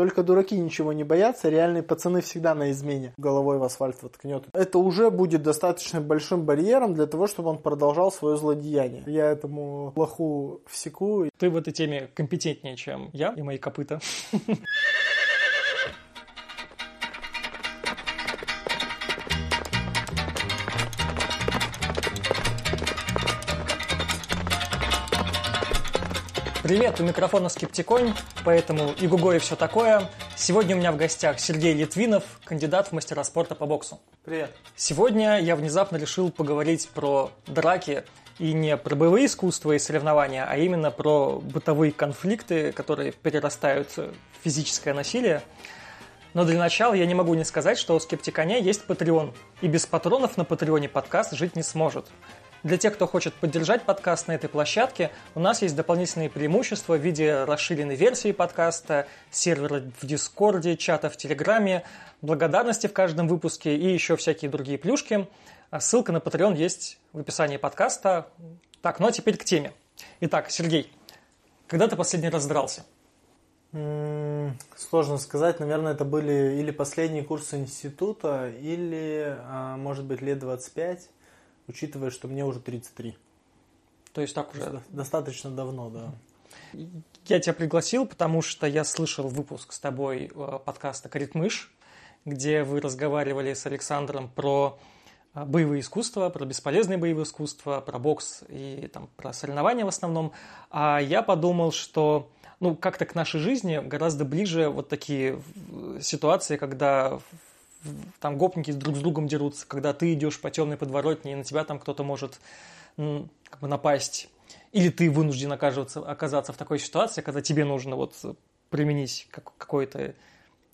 Только дураки ничего не боятся, реальные пацаны всегда на измене. Головой в асфальт воткнет. Это уже будет достаточно большим барьером для того, чтобы он продолжал свое злодеяние. Я этому плоху всеку. Ты в этой теме компетентнее, чем я и мои копыта. Привет, у микрофона Скептиконь, поэтому и Гуго и все такое. Сегодня у меня в гостях Сергей Литвинов, кандидат в мастера спорта по боксу. Привет. Сегодня я внезапно решил поговорить про драки и не про боевые искусства и соревнования, а именно про бытовые конфликты, которые перерастают в физическое насилие. Но для начала я не могу не сказать, что у Скептиконя есть Patreon, и без патронов на Патреоне подкаст жить не сможет. Для тех, кто хочет поддержать подкаст на этой площадке, у нас есть дополнительные преимущества в виде расширенной версии подкаста, сервера в Дискорде, чата в Телеграме, благодарности в каждом выпуске и еще всякие другие плюшки. А ссылка на Patreon есть в описании подкаста. Так, ну а теперь к теме. Итак, Сергей, когда ты последний раз дрался? Сложно сказать. Наверное, это были или последние курсы института, или, а, может быть, лет 25 учитывая, что мне уже 33. То есть так уже... Достаточно давно, да. Я тебя пригласил, потому что я слышал выпуск с тобой э, подкаста «Коритмыш», где вы разговаривали с Александром про э, боевые искусства, про бесполезные боевые искусства, про бокс и там, про соревнования в основном. А я подумал, что ну, как-то к нашей жизни гораздо ближе вот такие ситуации, когда там гопники друг с другом дерутся, когда ты идешь по темной подворотне, и на тебя там кто-то может как бы напасть. Или ты вынужден оказываться, оказаться в такой ситуации, когда тебе нужно вот применить какое-то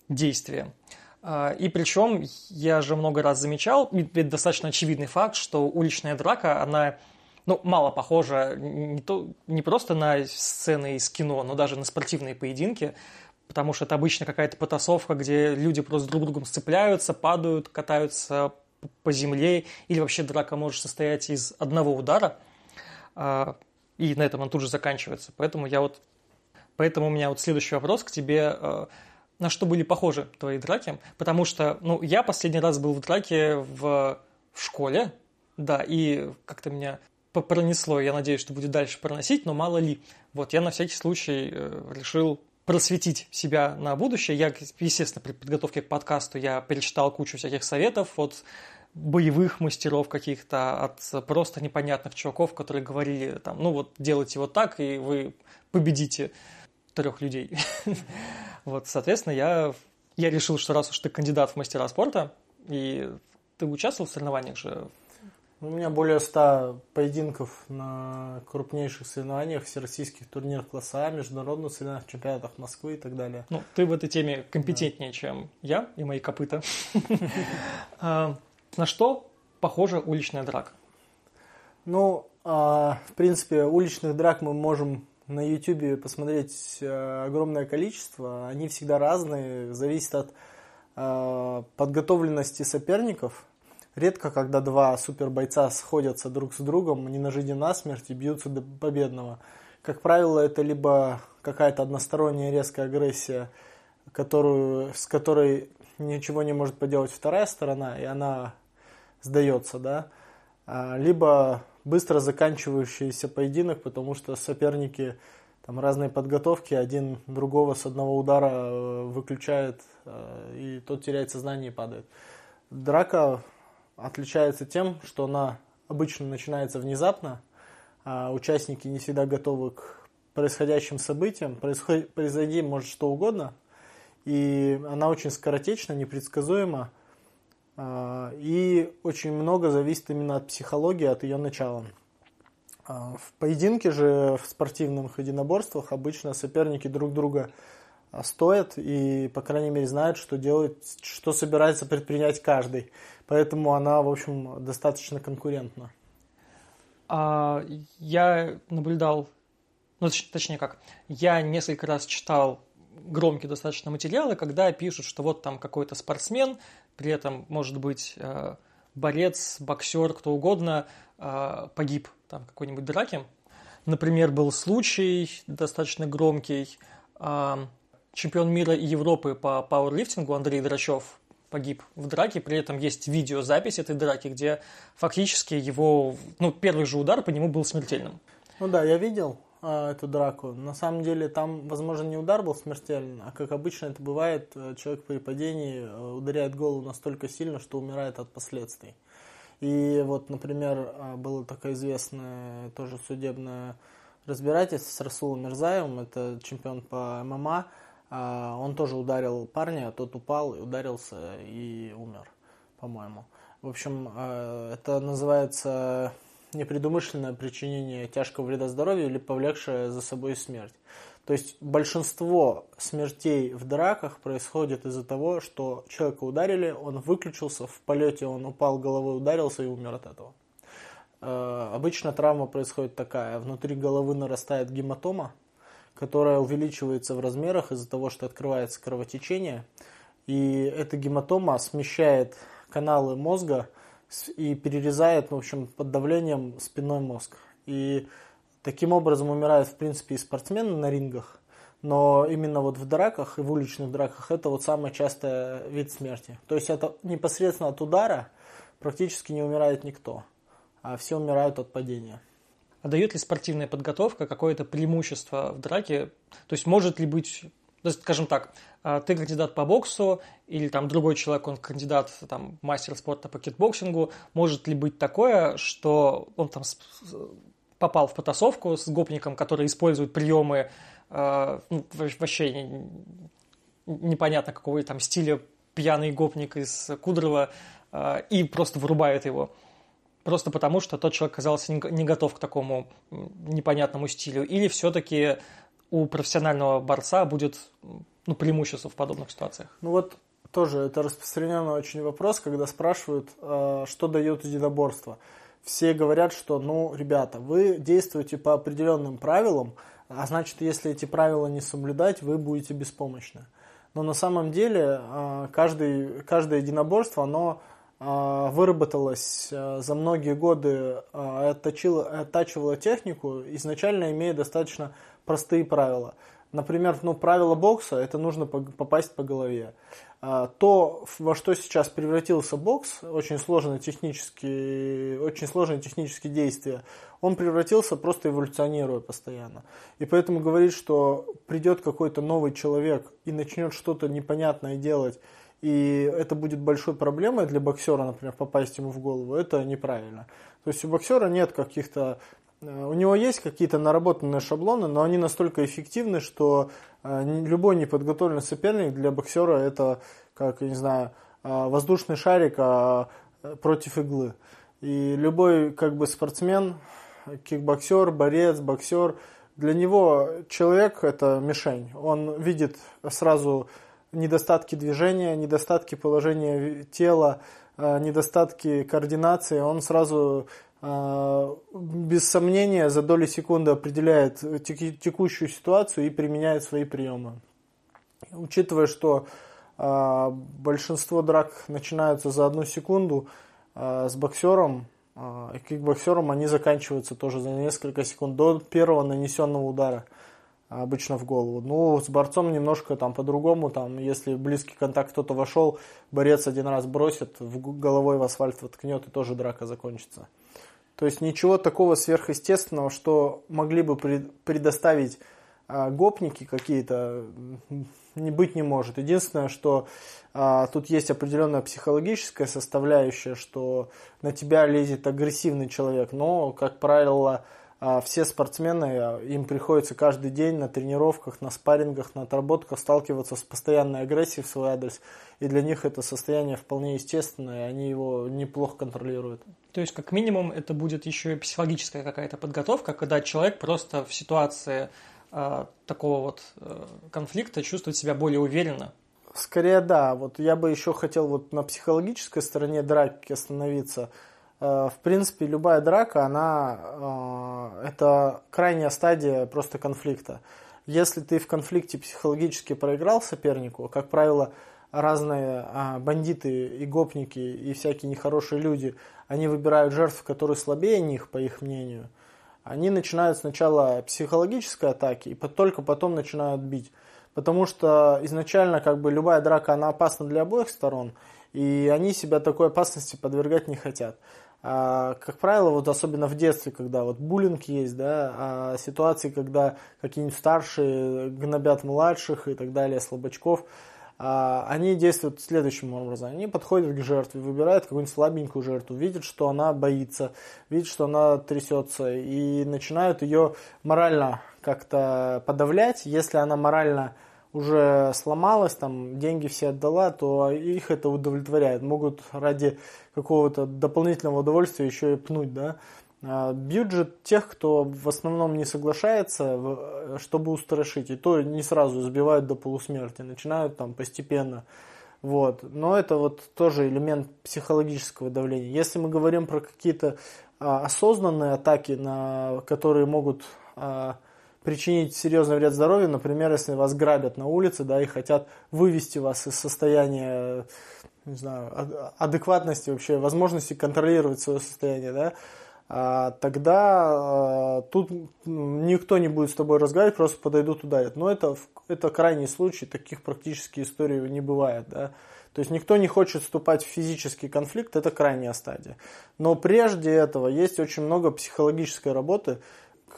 действие. А, и причем я же много раз замечал, ведь достаточно очевидный факт, что уличная драка, она ну, мало похожа не, то, не просто на сцены из кино, но даже на спортивные поединки потому что это обычно какая-то потасовка, где люди просто друг другом сцепляются, падают, катаются по земле, или вообще драка может состоять из одного удара, а, и на этом он тут же заканчивается. Поэтому я вот, поэтому у меня вот следующий вопрос к тебе, а, на что были похожи твои драки? Потому что, ну, я последний раз был в драке в, в школе, да, и как-то меня пронесло, я надеюсь, что будет дальше проносить, но мало ли. Вот я на всякий случай э, решил просветить себя на будущее. Я, естественно, при подготовке к подкасту я перечитал кучу всяких советов от боевых мастеров каких-то, от просто непонятных чуваков, которые говорили, там, ну вот делайте вот так, и вы победите трех людей. Вот, соответственно, я, я решил, что раз уж ты кандидат в мастера спорта, и ты участвовал в соревнованиях же у меня более ста поединков на крупнейших соревнованиях, всероссийских турнирах класса А, международных соревнованиях, чемпионатах Москвы и так далее. Ну, ты в этой теме компетентнее, да. чем я и мои копыта. А, на что похожа уличная драка? Ну, а, в принципе, уличных драк мы можем на YouTube посмотреть э, огромное количество. Они всегда разные, зависит от подготовленности соперников – Редко, когда два супербойца сходятся друг с другом, не на жизнь, на смерть и бьются до победного. Как правило, это либо какая-то односторонняя резкая агрессия, которую, с которой ничего не может поделать вторая сторона, и она сдается, да, а, либо быстро заканчивающийся поединок, потому что соперники там разные подготовки, один другого с одного удара э, выключает, э, и тот теряет сознание и падает. Драка отличается тем, что она обычно начинается внезапно, а участники не всегда готовы к происходящим событиям. Происход... Произойти может что угодно, и она очень скоротечна, непредсказуема, а, и очень много зависит именно от психологии, от ее начала. А, в поединке же, в спортивных единоборствах обычно соперники друг друга стоят и, по крайней мере, знают, что делать, что собирается предпринять каждый. Поэтому она, в общем, достаточно конкурентна. А, я наблюдал, ну, точнее как, я несколько раз читал громкие достаточно материалы, когда пишут, что вот там какой-то спортсмен, при этом, может быть, э, борец, боксер, кто угодно, э, погиб там какой-нибудь драке. Например, был случай достаточно громкий, чемпион мира и Европы по пауэрлифтингу Андрей Драчев погиб в драке, при этом есть видеозапись этой драки, где фактически его, ну, первый же удар по нему был смертельным. Ну да, я видел э, эту драку. На самом деле там, возможно, не удар был смертельный, а как обычно это бывает, э, человек при падении э, ударяет голову настолько сильно, что умирает от последствий. И вот, например, э, было такое известное тоже судебное разбирательство с Расулом Мирзаевым, это чемпион по ММА, а, он тоже ударил парня, тот упал ударился и умер, по-моему. В общем, э, это называется непредумышленное причинение тяжкого вреда здоровью или повлекшее за собой смерть. То есть большинство смертей в драках происходит из-за того, что человека ударили, он выключился, в полете он упал головой, ударился и умер от этого. Обычно травма происходит такая. Внутри головы нарастает гематома, которая увеличивается в размерах из-за того, что открывается кровотечение. И эта гематома смещает каналы мозга и перерезает, в общем, под давлением спинной мозг. И таким образом умирают, в принципе, и спортсмены на рингах. Но именно вот в драках и в уличных драках это вот самый частый вид смерти. То есть это непосредственно от удара практически не умирает никто, а все умирают от падения. А дает ли спортивная подготовка какое-то преимущество в драке? То есть может ли быть скажем так, а, ты кандидат по боксу, или там другой человек, он кандидат, там, мастер спорта по кикбоксингу, может ли быть такое, что он там попал в потасовку с гопником, который использует приемы э, ну, вообще непонятно какого там стиля пьяный гопник из Кудрова э, и просто вырубает его просто потому, что тот человек оказался не готов к такому непонятному стилю? Или все-таки у профессионального борца будет ну, преимущество в подобных ситуациях? Ну вот тоже это распространенный очень вопрос, когда спрашивают, а, что дает единоборство. Все говорят, что, ну, ребята, вы действуете по определенным правилам, а значит, если эти правила не соблюдать, вы будете беспомощны. Но на самом деле а, каждый, каждое единоборство, оно выработалась а, за многие годы, а, отточила, оттачивала технику, изначально имея достаточно простые правила. Например, ну, правило бокса – это нужно попасть по голове. То, во что сейчас превратился бокс, очень сложные технические, очень сложные технические действия, он превратился просто эволюционируя постоянно. И поэтому говорить, что придет какой-то новый человек и начнет что-то непонятное делать, и это будет большой проблемой для боксера, например, попасть ему в голову, это неправильно. То есть у боксера нет каких-то э, у него есть какие-то наработанные шаблоны, но они настолько эффективны, что э, любой неподготовленный соперник для боксера это, как, я не знаю, э, воздушный шарик а, против иглы. И любой как бы спортсмен, кикбоксер, борец, боксер, для него человек это мишень. Он видит сразу недостатки движения, недостатки положения тела, э, недостатки координации, он сразу э, без сомнения за доли секунды определяет текущую ситуацию и применяет свои приемы. Учитывая, что э, большинство драк начинаются за одну секунду, с боксером и кикбоксером они заканчиваются тоже за несколько секунд до первого нанесенного удара – обычно в голову. Ну, с борцом немножко там по-другому, там, если близкий контакт кто-то вошел, борец один раз бросит, в головой в асфальт воткнет, и тоже драка закончится. То есть ничего такого сверхъестественного, что могли бы предоставить а, гопники какие-то, не быть не может. Единственное, что а, тут есть определенная психологическая составляющая, что на тебя лезет агрессивный человек, но, как правило, все спортсмены, а, им приходится каждый день на тренировках, на спаррингах, на отработках сталкиваться с постоянной агрессией в свой адрес. И для них это состояние вполне естественное, и они его неплохо контролируют. То есть, как минимум, это будет еще и психологическая какая-то подготовка, когда человек просто в ситуации э, такого вот э, конфликта чувствует себя более уверенно. Скорее, да. Вот я бы еще хотел вот на психологической стороне драки остановиться – в принципе, любая драка, она э, это крайняя стадия просто конфликта. Если ты в конфликте психологически проиграл сопернику, как правило, разные а, бандиты и гопники и всякие нехорошие люди, они выбирают жертв, которые слабее них, по их мнению. Они начинают сначала психологической атаки и только потом начинают бить. потому что изначально как бы любая драка, она опасна для обоих сторон, и они себя такой опасности подвергать не хотят. А, как правило, вот особенно в детстве, когда вот буллинг есть, да, а ситуации, когда какие-нибудь старшие гнобят младших и так далее, слабачков, а, они действуют следующим образом. Они подходят к жертве, выбирают какую-нибудь слабенькую жертву, видят, что она боится, видят, что она трясется, и начинают ее морально как-то подавлять. Если она морально уже сломалась, там деньги все отдала, то их это удовлетворяет. Могут ради какого-то дополнительного удовольствия еще и пнуть, да. А, бьют же тех, кто в основном не соглашается, чтобы устрашить. И то не сразу сбивают до полусмерти, начинают там постепенно. Вот. Но это вот тоже элемент психологического давления. Если мы говорим про какие-то а, осознанные атаки, на, которые могут а, причинить серьезный вред здоровью, например, если вас грабят на улице, да, и хотят вывести вас из состояния, не знаю, адекватности вообще, возможности контролировать свое состояние, да, а, тогда а, тут никто не будет с тобой разговаривать, просто подойдут ударят. Но это, это крайний случай, таких практически историй не бывает, да. То есть никто не хочет вступать в физический конфликт, это крайняя стадия. Но прежде этого есть очень много психологической работы,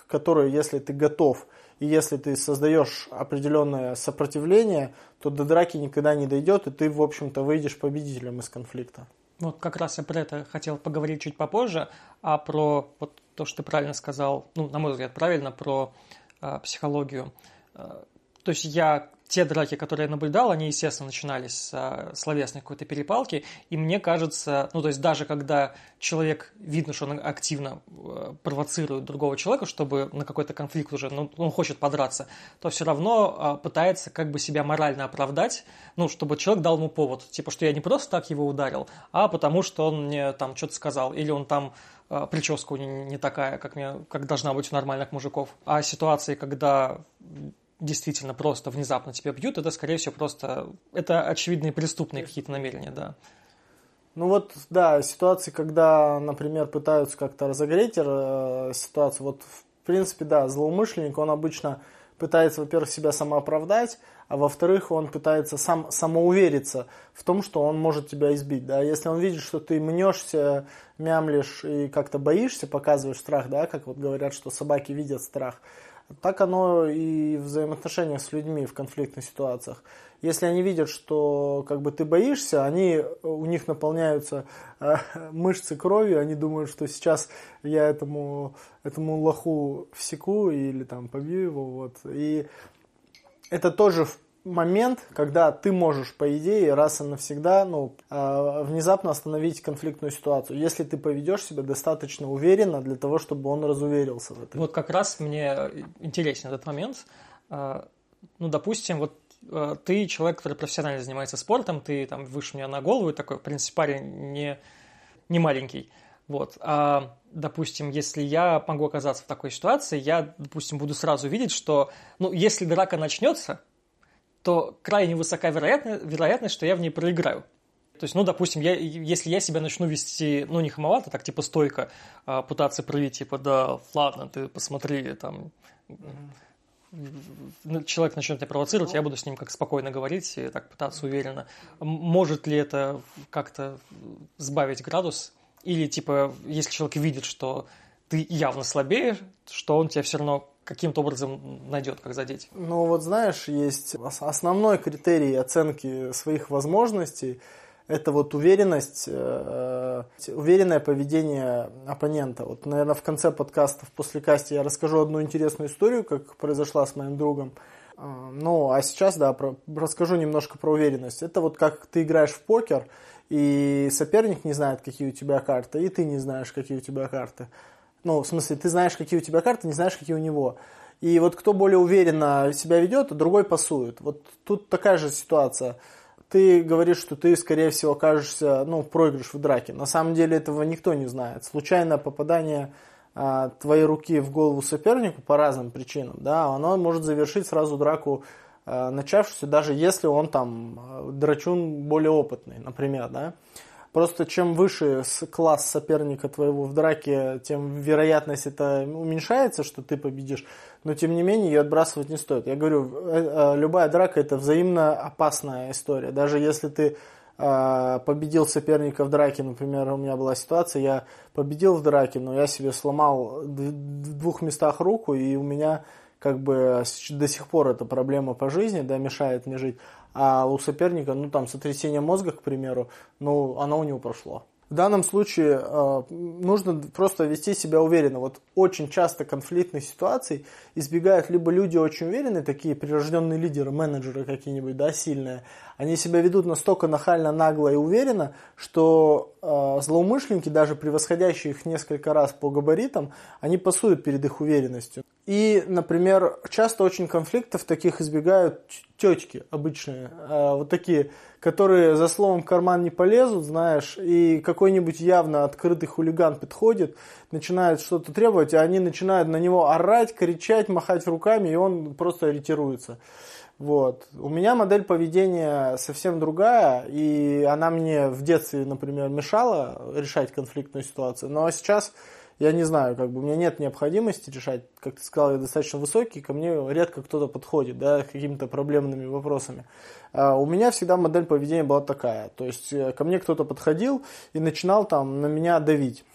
которую, если ты готов и если ты создаешь определенное сопротивление, то до драки никогда не дойдет, и ты, в общем-то, выйдешь победителем из конфликта. Вот как раз я про это хотел поговорить чуть попозже, а про вот то, что ты правильно сказал, ну, на мой взгляд, правильно, про э, психологию. Э, то есть я те драки, которые я наблюдал, они, естественно, начинались с а, словесной какой-то перепалки, и мне кажется, ну, то есть даже когда человек, видно, что он активно э, провоцирует другого человека, чтобы на какой-то конфликт уже, ну, он хочет подраться, то все равно а, пытается как бы себя морально оправдать, ну, чтобы человек дал ему повод, типа, что я не просто так его ударил, а потому что он мне там что-то сказал, или он там а, прическа не, не такая, как, мне, как должна быть у нормальных мужиков. А ситуации, когда действительно просто внезапно тебя бьют, это, скорее всего, просто... Это очевидные преступные какие-то намерения, да. Ну вот, да, ситуации, когда, например, пытаются как-то разогреть э, ситуацию, вот, в принципе, да, злоумышленник, он обычно пытается, во-первых, себя самооправдать, а во-вторых, он пытается сам самоувериться в том, что он может тебя избить, да, если он видит, что ты мнешься, мямлишь и как-то боишься, показываешь страх, да, как вот говорят, что собаки видят страх, так оно и в взаимоотношениях с людьми в конфликтных ситуациях. Если они видят, что как бы ты боишься, они у них наполняются э, мышцы кровью, они думают, что сейчас я этому этому лоху всеку или там побью его, вот. И это тоже момент, когда ты можешь, по идее, раз и навсегда, ну, э, внезапно остановить конфликтную ситуацию, если ты поведешь себя достаточно уверенно для того, чтобы он разуверился в этом. Вот как раз мне интересен этот момент. Э, ну, допустим, вот э, ты человек, который профессионально занимается спортом, ты там выше меня на голову, такой, в принципе, парень не, не маленький. Вот. А, допустим, если я могу оказаться в такой ситуации, я, допустим, буду сразу видеть, что, ну, если драка начнется, то крайне высока вероятность, вероятность, что я в ней проиграю. То есть, ну, допустим, я, если я себя начну вести, ну, не хамовато, так, типа, стойко, а, пытаться проявить, типа, да, ладно, ты посмотри, там, mm-hmm. человек начнет меня провоцировать, я буду с ним как спокойно говорить и так пытаться уверенно. Может ли это как-то сбавить градус? Или, типа, если человек видит, что ты явно слабее, что он тебя все равно каким-то образом найдет, как задеть. Ну вот знаешь, есть основной критерий оценки своих возможностей это вот уверенность, э, уверенное поведение оппонента. Вот, наверное, в конце подкаста, в послекасте я расскажу одну интересную историю, как произошла с моим другом. А, ну, а сейчас, да, про, расскажу немножко про уверенность. Это вот как ты играешь в покер, и соперник не знает, какие у тебя карты, и ты не знаешь, какие у тебя карты. Ну, в смысле, ты знаешь, какие у тебя карты, не знаешь, какие у него. И вот кто более уверенно себя ведет, другой пасует. Вот тут такая же ситуация. Ты говоришь, что ты, скорее всего, окажешься, ну, проигрыш в драке. На самом деле этого никто не знает. Случайное попадание а, твоей руки в голову сопернику по разным причинам, да, оно может завершить сразу драку а, начавшуюся, даже если он там а, драчун более опытный, например, да. Просто чем выше класс соперника твоего в драке, тем вероятность это уменьшается, что ты победишь. Но тем не менее ее отбрасывать не стоит. Я говорю, э, э, любая драка это взаимно опасная история. Даже если ты э, победил соперника в драке, например, у меня была ситуация, я победил в драке, но я себе сломал в двух местах руку, и у меня как бы до сих пор эта проблема по жизни, да, мешает мне жить. А у соперника, ну там сотрясение мозга, к примеру, ну оно у него прошло. В данном случае э, нужно просто вести себя уверенно. Вот очень часто конфликтных ситуаций избегают либо люди очень уверенные, такие прирожденные лидеры, менеджеры какие-нибудь, да, сильные. Они себя ведут настолько нахально, нагло и уверенно, что э, злоумышленники, даже превосходящие их несколько раз по габаритам, они пасуют перед их уверенностью. И, например, часто очень конфликтов таких избегают тетки обычные, э, вот такие которые за словом в карман не полезут, знаешь, и какой-нибудь явно открытый хулиган подходит, начинает что-то требовать, и они начинают на него орать, кричать, махать руками, и он просто ориентируется. Вот. У меня модель поведения совсем другая, и она мне в детстве, например, мешала решать конфликтную ситуацию, но сейчас я не знаю, как бы у меня нет необходимости решать, как ты сказал, я достаточно высокий, ко мне редко кто-то подходит, да, какими-то проблемными вопросами. А у меня всегда модель поведения была такая, то есть э, ко мне кто-то подходил и начинал там на меня давить.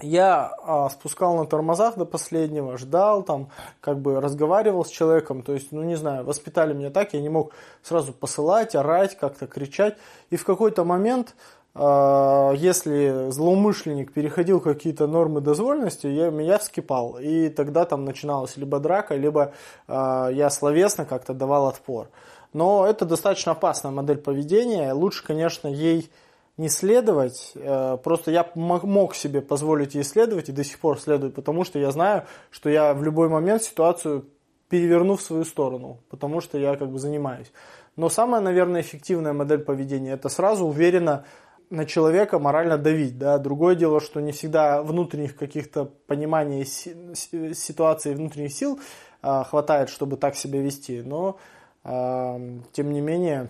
Я а, спускал на тормозах до последнего, ждал там, как бы разговаривал с человеком, то есть, ну не знаю, воспитали меня так, я не мог сразу посылать, орать, как-то кричать. И в какой-то момент а, если злоумышленник переходил какие-то нормы дозволенности, я, меня вскипал. И тогда там начиналась либо драка, либо э, я словесно как-то давал отпор. Но это достаточно опасная модель поведения. Лучше, конечно, ей не следовать. Э, просто я мог себе позволить ей следовать и до сих пор следую, потому что я знаю, что я в любой момент ситуацию переверну в свою сторону, потому что я как бы занимаюсь. Но самая, наверное, эффективная модель поведения – это сразу уверенно на человека морально давить. Да? Другое дело, что не всегда внутренних каких-то пониманий ситуации внутренних сил а, хватает, чтобы так себя вести. Но, а, тем не менее,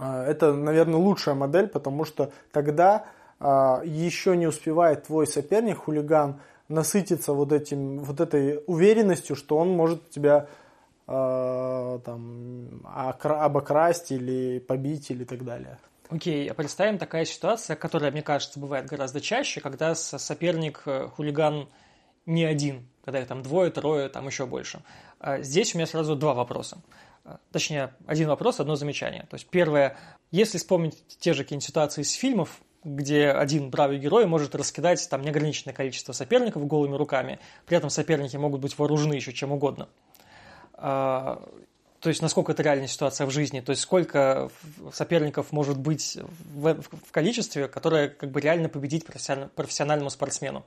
это, наверное, лучшая модель, потому что тогда а, еще не успевает твой соперник, хулиган, насытиться вот, этим, вот этой уверенностью, что он может тебя э, там, обокрасть или побить или так далее. Окей, а представим такая ситуация, которая, мне кажется, бывает гораздо чаще, когда соперник э, хулиган не один, когда их там двое, трое, там еще больше. А здесь у меня сразу два вопроса. А, точнее, один вопрос, одно замечание. То есть первое, если вспомнить те же какие-нибудь ситуации из фильмов, где один бравый герой может раскидать там неограниченное количество соперников голыми руками, при этом соперники могут быть вооружены еще чем угодно. А, то есть насколько это реальная ситуация в жизни, то есть сколько соперников может быть в, в количестве, которое как бы реально победить профессиональному спортсмену.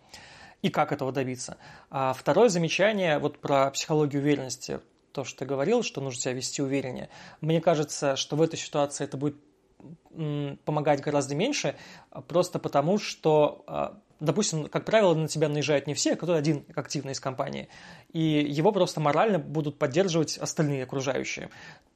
И как этого добиться. А второе замечание вот про психологию уверенности, то, что ты говорил, что нужно себя вести увереннее. Мне кажется, что в этой ситуации это будет помогать гораздо меньше, просто потому что а, допустим, как правило, на тебя наезжает не все, а кто-то один активный из компании. И его просто морально будут поддерживать остальные окружающие.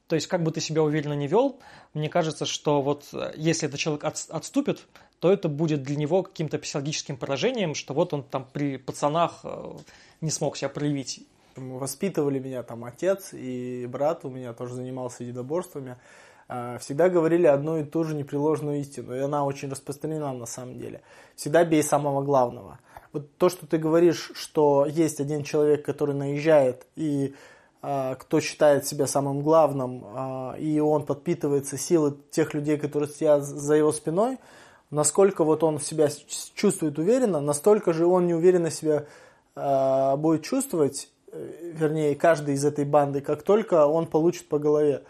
То есть, как бы ты себя уверенно не вел, мне кажется, что вот э, если этот человек от, отступит, то это будет для него каким-то психологическим поражением, что вот он там при пацанах э, не смог себя проявить. Воспитывали меня там отец и брат у меня тоже занимался единоборствами. А, всегда говорили одну и ту же непреложную истину, и она очень распространена на самом деле. Всегда бей самого главного. Вот то, что ты говоришь, что есть один человек, который наезжает, и э, кто считает себя самым главным, э, и он подпитывается силой тех людей, которые стоят за его спиной, насколько вот он себя чувствует уверенно, настолько же он неуверенно себя э, будет чувствовать, вернее, каждый из этой банды, как только он получит по голове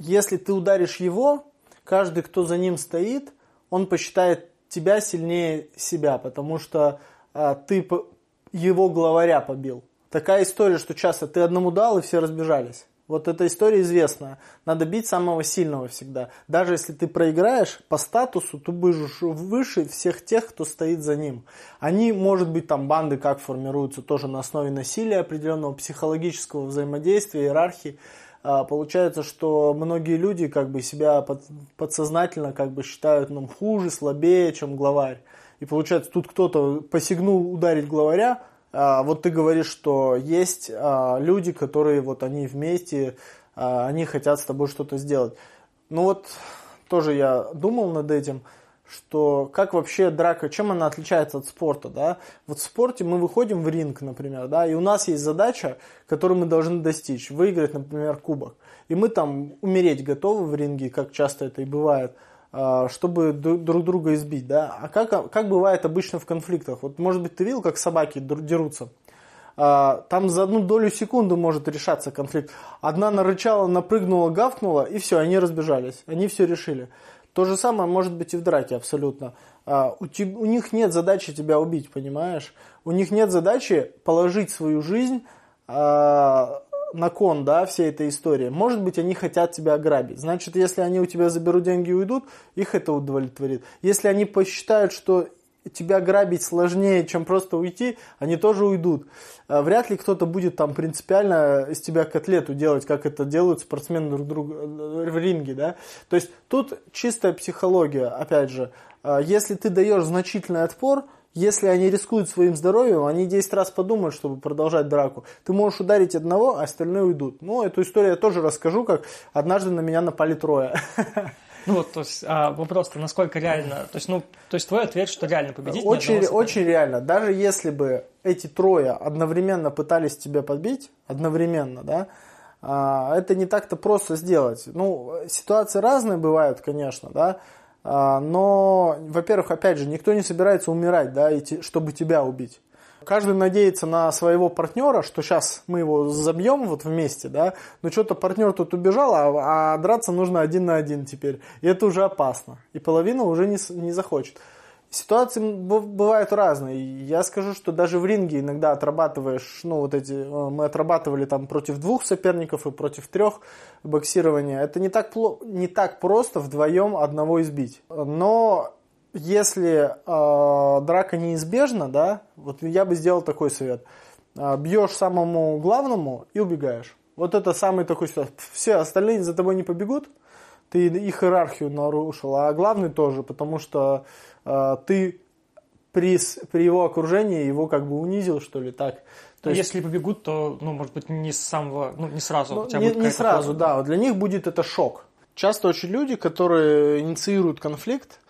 если ты ударишь его, каждый, кто за ним стоит, он посчитает тебя сильнее себя, потому что а, ты его главаря побил. Такая история, что часто ты одному дал, и все разбежались. Вот эта история известная. Надо бить самого сильного всегда. Даже если ты проиграешь по статусу, ты будешь выше всех тех, кто стоит за ним. Они, может быть, там банды как формируются, тоже на основе насилия определенного, психологического взаимодействия, иерархии. а, получается, что многие люди как бы себя под, подсознательно как бы считают ну, хуже, слабее, чем главарь. И получается, тут кто-то посягнул ударить главаря, вот ты говоришь, что есть а, люди, которые вот они вместе, а, они хотят с тобой что-то сделать. Ну вот тоже я думал над этим – что как вообще драка, чем она отличается от спорта, да? Вот в спорте мы выходим в ринг, например, да, и у нас есть задача, которую мы должны достичь, выиграть, например, кубок. И мы там умереть готовы в ринге, как часто это и бывает, а, чтобы друг друга избить, да? А как, как бывает обычно в конфликтах? Вот, может быть, ты видел, как собаки дерутся? А, там за одну долю секунды может решаться конфликт. Одна нарычала, напрыгнула, гавкнула, и все, они разбежались. Они все решили. То же самое может быть и в драке абсолютно. А, у, te, у них нет задачи тебя убить, понимаешь? У них нет задачи положить свою жизнь а, на кон, да, всей этой истории. Может быть, они хотят тебя ограбить. Значит, если они у тебя заберут деньги и уйдут, их это удовлетворит. Если они посчитают, что тебя грабить сложнее, чем просто уйти, они тоже уйдут. А, вряд ли кто-то будет там принципиально из тебя котлету делать, как это делают спортсмены друг друга э, в ринге, да. То есть тут чистая психология, опять же. А, если ты даешь значительный отпор, если они рискуют своим здоровьем, они 10 раз подумают, чтобы продолжать драку. Ты можешь ударить одного, а остальные уйдут. Ну, эту историю я тоже расскажу, как однажды на меня напали трое. Ну вот, то есть а, вопрос-то насколько реально, то есть, ну, то есть твой ответ, что реально победить? Очень, очень реально. Даже если бы эти трое одновременно пытались тебя подбить, одновременно, да, а, это не так-то просто сделать. Ну, ситуации разные бывают, конечно, да, но, во-первых, опять же, никто не собирается умирать, да, чтобы тебя убить. Каждый надеется на своего партнера, что сейчас мы его забьем вот вместе, да, но что-то партнер тут убежал, а, а драться нужно один на один теперь. И это уже опасно. И половина уже не, не захочет. Ситуации бывают разные. Я скажу, что даже в ринге иногда отрабатываешь, ну вот эти, э, мы отрабатывали там против двух соперников и против трех боксирования. Это не так, не так просто вдвоем одного избить. Но если э, драка неизбежна, да, вот я бы сделал такой совет. Э, бьешь самому главному и убегаешь. Вот это самый такой совет. Все остальные за тобой не побегут, ты их иерархию нарушил, а главный тоже, потому что э, ты при, при его окружении его как бы унизил, что ли, так. То есть, если побегут, то, ну, может быть, не с самого, ну, не сразу. Ну, не, не сразу, форма. да. Для них будет это шок. Часто очень люди, которые инициируют конфликт,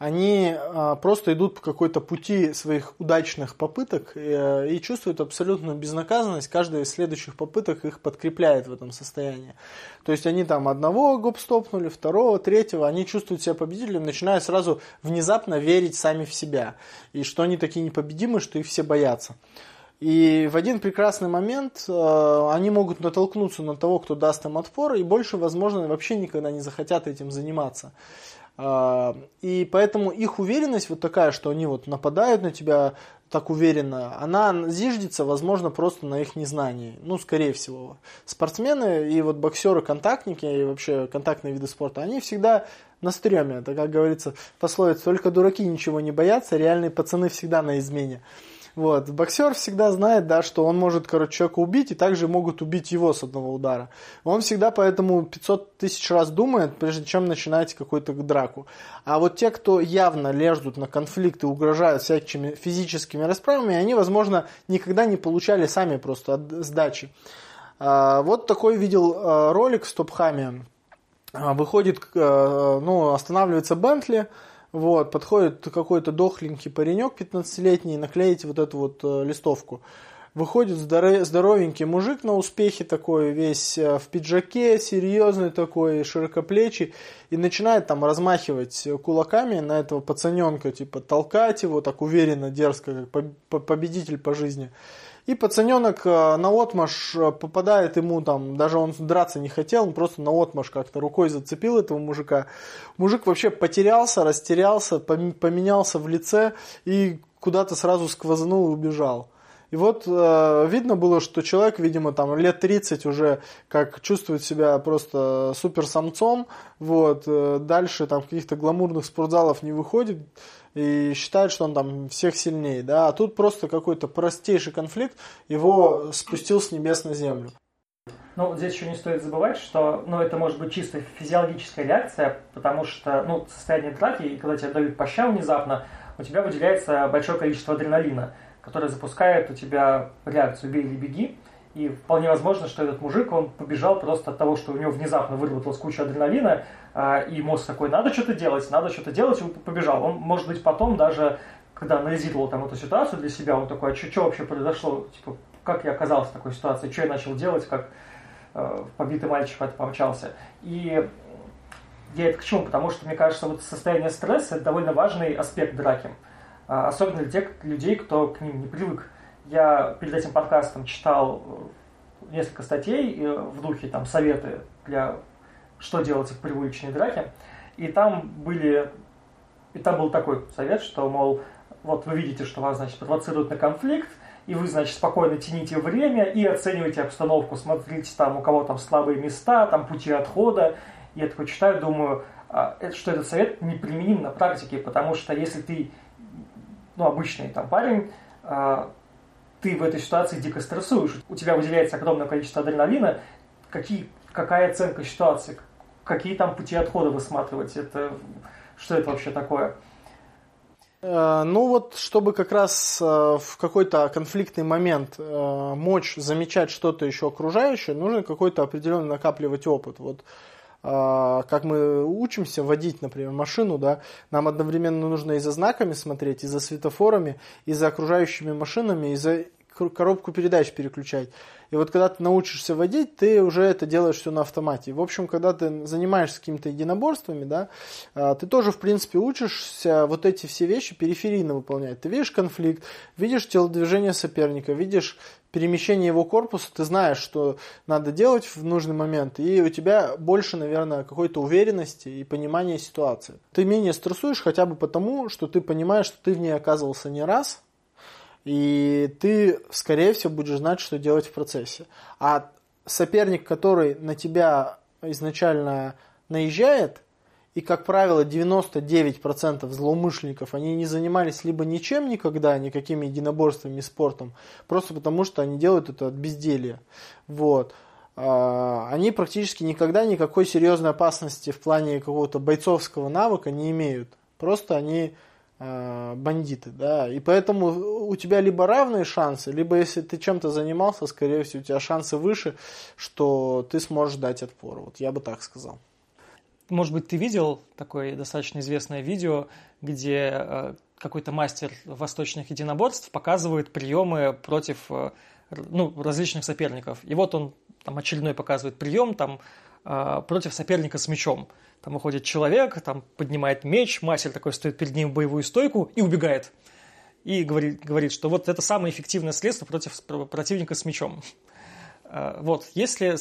они а, просто идут по какой-то пути своих удачных попыток э, и чувствуют абсолютную безнаказанность. Каждая из следующих попыток их подкрепляет в этом состоянии. То есть они там одного гоп-стопнули, второго, третьего, они чувствуют себя победителем, начиная сразу внезапно верить сами в себя. И что они такие непобедимые, что их все боятся. И в один прекрасный момент э, они могут натолкнуться на того, кто даст им отпор, и больше, возможно, вообще никогда не захотят этим заниматься. А, и поэтому их уверенность вот такая, что они вот нападают на тебя так уверенно, она зиждется, возможно, просто на их незнании. Ну, скорее всего. Спортсмены и вот боксеры-контактники, и вообще контактные виды спорта, они всегда на стреме. Это, как говорится, пословица, только дураки ничего не боятся, реальные пацаны всегда на измене. Вот. Боксер всегда знает, да, что он может, короче, человека убить, и также могут убить его с одного удара. Он всегда поэтому 500 тысяч раз думает, прежде чем начинать какую-то драку. А вот те, кто явно лезут на конфликты, угрожают всякими физическими расправами, они, возможно, никогда не получали сами просто сдачи. А, вот такой видел а, ролик в Стопхаме. А, выходит, ну, останавливается Бентли, вот, подходит какой-то дохленький паренек 15-летний, наклеить вот эту вот э, листовку. Выходит здоровенький мужик на успехе такой, весь э, в пиджаке, серьезный такой, широкоплечий, и начинает там размахивать кулаками на этого пацаненка, типа толкать его так уверенно, дерзко, как победитель по жизни. И пацаненок э, на отмаш э, попадает ему там, даже он драться не хотел, он просто на отмаш как-то рукой зацепил этого мужика. Мужик вообще потерялся, растерялся, поменялся в лице и куда-то сразу сквознул и убежал. И вот э, видно было, что человек, видимо, там лет 30 уже как чувствует себя просто супер самцом, вот, э, дальше там каких-то гламурных спортзалов не выходит и считает, что он там всех сильнее, да, а тут просто какой-то простейший конфликт его спустил с небес на землю. Ну, здесь еще не стоит забывать, что ну, это может быть чисто физиологическая реакция, потому что ну, состояние драки, когда тебе дают по внезапно, у тебя выделяется большое количество адреналина, которое запускает у тебя реакцию «бей или беги», и вполне возможно, что этот мужик, он побежал просто от того, что у него внезапно выработалась куча адреналина, а, и мозг такой, надо что-то делать, надо что-то делать, и побежал. Он, может быть, потом даже, когда анализировал там эту ситуацию для себя, он такой, а что вообще произошло, типа, как я оказался в такой ситуации, что я начал делать, как э, побитый мальчик это помчался. И я это к чему? Потому что, мне кажется, вот состояние стресса – это довольно важный аспект драки. А, особенно для тех людей, кто к ним не привык. Я перед этим подкастом читал э, несколько статей э, в духе там советы для что делать в привычной драке. И там были и там был такой совет, что, мол, вот вы видите, что вас, значит, провоцируют на конфликт, и вы, значит, спокойно тяните время и оцениваете обстановку, смотрите там, у кого там слабые места, там пути отхода. Я такой читаю, думаю, а, что этот совет неприменим на практике, потому что если ты, ну, обычный там парень, а, ты в этой ситуации дико стрессуешь, у тебя выделяется огромное количество адреналина, какие, какая оценка ситуации, какие там пути отхода высматривать, это, что это вообще такое? Э, ну вот, чтобы как раз э, в какой-то конфликтный момент э, мочь замечать что-то еще окружающее, нужно какой-то определенный накапливать опыт. Вот как мы учимся водить, например, машину, да, нам одновременно нужно и за знаками смотреть, и за светофорами, и за окружающими машинами, и за коробку передач переключать. И вот когда ты научишься водить, ты уже это делаешь все на автомате. В общем, когда ты занимаешься какими-то единоборствами, да, а, ты тоже, в принципе, учишься вот эти все вещи периферийно выполнять. Ты видишь конфликт, видишь телодвижение соперника, видишь перемещение его корпуса, ты знаешь, что надо делать в нужный момент, и у тебя больше, наверное, какой-то уверенности и понимания ситуации. Ты менее стрессуешь хотя бы потому, что ты понимаешь, что ты в ней оказывался не раз, и ты, скорее всего, будешь знать, что делать в процессе. А соперник, который на тебя изначально наезжает, и, как правило, 99% злоумышленников, они не занимались либо ничем никогда, никакими единоборствами, спортом, просто потому что они делают это от безделья. Вот. А, они практически никогда никакой серьезной опасности в плане какого-то бойцовского навыка не имеют. Просто они Э, бандиты, да, и поэтому у тебя либо равные шансы, либо если ты чем-то занимался, скорее всего, у тебя шансы выше, что ты сможешь дать отпор. Вот я бы так сказал. Может быть, ты видел такое достаточно известное видео, где э, какой-то мастер восточных единоборств показывает приемы против э, ну, различных соперников. И вот он там очередной показывает прием там, против соперника с мечом. Там уходит человек, там поднимает меч, мастер такой стоит перед ним в боевую стойку и убегает. И говорит, говорит, что вот это самое эффективное средство против противника с мечом. А, вот, если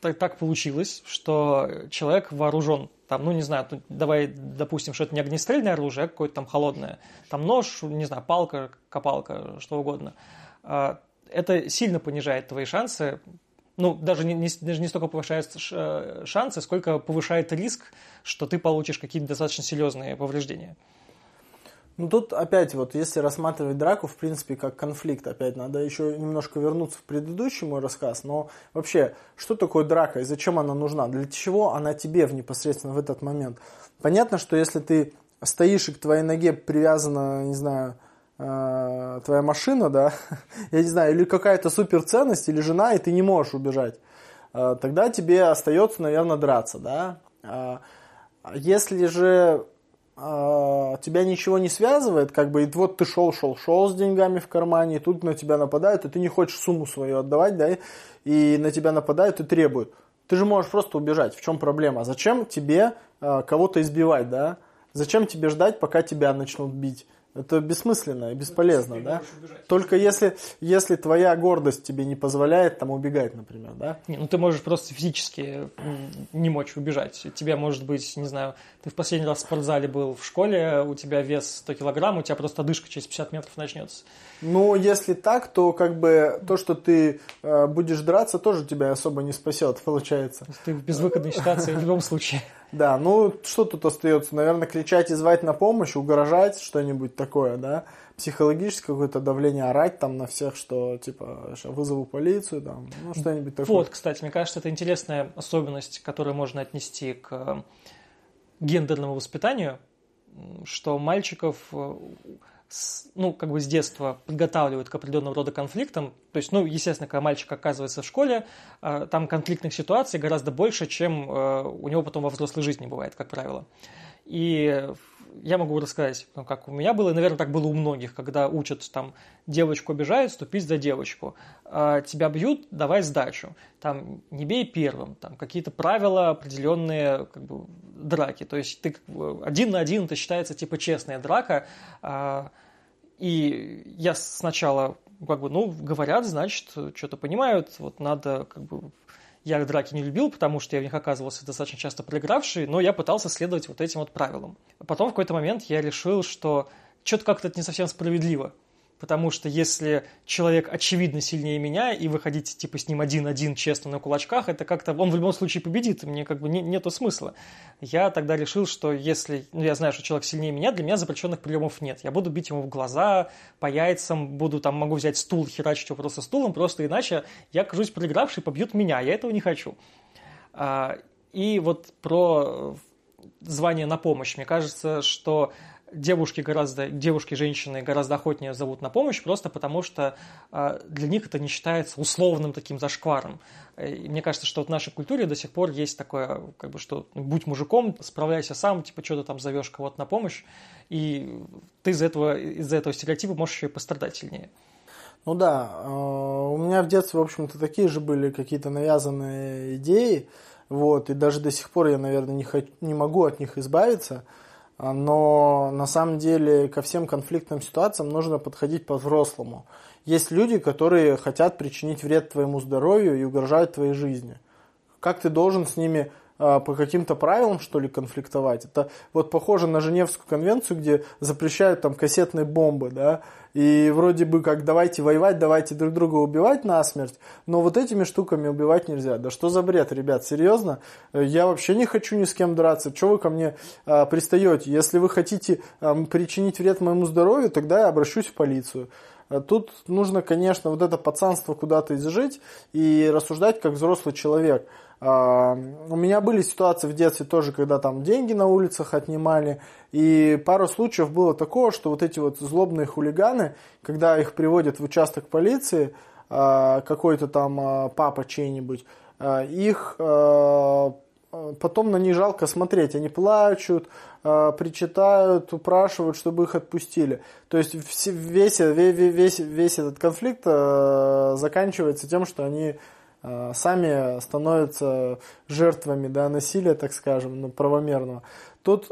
так, получилось, что человек вооружен, там, ну, не знаю, давай допустим, что это не огнестрельное оружие, а какое-то там холодное, там нож, не знаю, палка, копалка, что угодно, а, это сильно понижает твои шансы ну, даже не, не, даже не столько повышает э, шансы, сколько повышает риск, что ты получишь какие-то достаточно серьезные повреждения. Ну тут опять вот, если рассматривать драку, в принципе, как конфликт, опять надо еще немножко вернуться в предыдущий мой рассказ, но вообще, что такое драка и зачем она нужна, для чего она тебе в непосредственно в этот момент? Понятно, что если ты стоишь и к твоей ноге привязана, не знаю, э, твоя машина, да, я не знаю, или какая-то суперценность, или жена, и ты не можешь убежать, э, тогда тебе остается, наверное, драться, да. Э, если же тебя ничего не связывает, как бы, и вот ты шел, шел, шел с деньгами в кармане, и тут на тебя нападают, и ты не хочешь сумму свою отдавать, да, и на тебя нападают и требуют. Ты же можешь просто убежать. В чем проблема? Зачем тебе э, кого-то избивать, да? Зачем тебе ждать, пока тебя начнут бить? Это бессмысленно и бесполезно, да? Только если, если твоя гордость тебе не позволяет там убегать, например, да? Не, ну ты можешь просто физически не мочь убежать. Тебе может быть, не знаю, ты в последний раз в спортзале был в школе, у тебя вес 100 килограмм, у тебя просто дышка через 50 метров начнется. Ну, если так, то как бы то, что ты э, будешь драться, тоже тебя особо не спасет, получается. Ты в безвыходной ситуации в любом случае. Да, ну что тут остается? Наверное, кричать и звать на помощь, угрожать, что-нибудь такое, да? Психологическое какое-то давление, орать там на всех, что типа вызову полицию, там, ну что-нибудь такое. Вот, кстати, мне кажется, это интересная особенность, которую можно отнести к гендерному воспитанию, что мальчиков э, ну, как бы с детства подготавливают к определенного рода конфликтам. То есть, ну, естественно, когда мальчик оказывается в школе, э, там конфликтных ситуаций гораздо больше, чем э, у него потом во взрослой жизни бывает, как правило. И я могу рассказать, ну, как у меня было, и, наверное, так было у многих, когда учат там девочку обижают, ступить за девочку. А тебя бьют, давай сдачу. Там не бей первым, там какие-то правила определенные как бы, драки. То есть ты один на один, это считается типа честная драка. А, и я сначала как бы, ну, говорят, значит, что-то понимают, вот надо как бы я драки не любил, потому что я в них оказывался достаточно часто проигравший, но я пытался следовать вот этим вот правилам. Потом в какой-то момент я решил, что что-то как-то это не совсем справедливо. Потому что если человек очевидно сильнее меня, и вы хотите типа с ним один-один честно на кулачках, это как-то он в любом случае победит, мне как бы не, нету смысла. Я тогда решил, что если, ну я знаю, что человек сильнее меня, для меня запрещенных приемов нет. Я буду бить ему в глаза, по яйцам, буду там, могу взять стул, херачить его просто стулом, просто иначе я окажусь проигравший, побьют меня, я этого не хочу. А, и вот про звание на помощь. Мне кажется, что девушки гораздо, девушки, женщины гораздо охотнее зовут на помощь, просто потому что э, для них это не считается условным таким зашкваром. И мне кажется, что в нашей культуре до сих пор есть такое, как бы, что будь мужиком, справляйся сам, типа, что ты там зовешь кого-то на помощь, и ты из этого, из этого стереотипа можешь еще и пострадать сильнее. Ну да, э, у меня в детстве, в общем-то, такие же были какие-то навязанные идеи, вот, и даже до сих пор я, наверное, не, хочу, не могу от них избавиться – а, но на самом деле ко всем конфликтным ситуациям нужно подходить по-взрослому. Есть люди, которые хотят причинить вред твоему здоровью и угрожают твоей жизни. Как ты должен с ними а, по каким-то правилам, что ли, конфликтовать. Это вот похоже на Женевскую конвенцию, где запрещают там кассетные бомбы, да, и вроде бы как давайте воевать, давайте друг друга убивать насмерть, но вот этими штуками убивать нельзя. Да что за бред, ребят, серьезно? Я вообще не хочу ни с кем драться. Чего вы ко мне а, пристаете? Если вы хотите а, причинить вред моему здоровью, тогда я обращусь в полицию. А тут нужно, конечно, вот это пацанство куда-то изжить и рассуждать как взрослый человек. А, у меня были ситуации в детстве тоже, когда там деньги на улицах отнимали, и пару случаев было такого, что вот эти вот злобные хулиганы, когда их приводят в участок полиции, а, какой-то там а, папа чей-нибудь, их потом на них жалко смотреть, они плачут, причитают, упрашивают, чтобы их отпустили. То есть весь, весь, весь этот конфликт заканчивается тем, что они сами становятся жертвами да, насилия, так скажем, ну, правомерного. Тут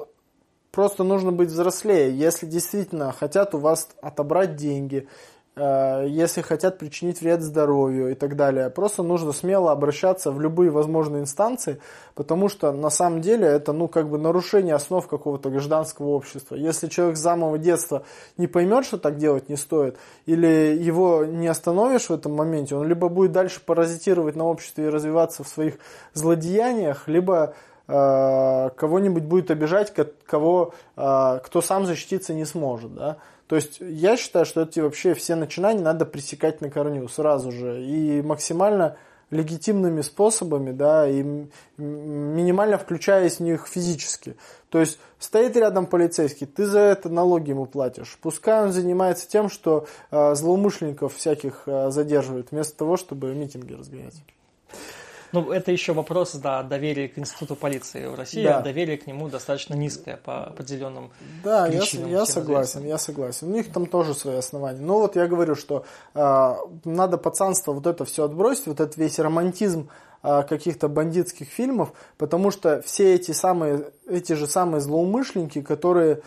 просто нужно быть взрослее. Если действительно хотят у вас отобрать деньги, Э, если хотят причинить вред здоровью и так далее. Просто нужно смело обращаться в любые возможные инстанции, потому что на самом деле это ну, как бы нарушение основ какого-то гражданского общества. Если человек с самого детства не поймет, что так делать не стоит, или его не остановишь в этом моменте, он либо будет дальше паразитировать на обществе и развиваться в своих злодеяниях, либо э, кого-нибудь будет обижать, кого, э, кто сам защититься не сможет. Да? То есть я считаю, что эти вообще все начинания надо пресекать на корню сразу же и максимально легитимными способами, да, и минимально включаясь в них физически. То есть стоит рядом полицейский, ты за это налоги ему платишь. Пускай он занимается тем, что э, злоумышленников всяких э, задерживает, вместо того, чтобы митинги разгонять. Ну, это еще вопрос, да, доверия к институту полиции в России, да. а доверие к нему достаточно низкое по определенным да, причинам. Да, я, я согласен, я согласен. У них там тоже свои основания. Но вот я говорю, что э, надо пацанство вот это все отбросить, вот этот весь романтизм э, каких-то бандитских фильмов, потому что все эти самые, эти же самые злоумышленники, которые а,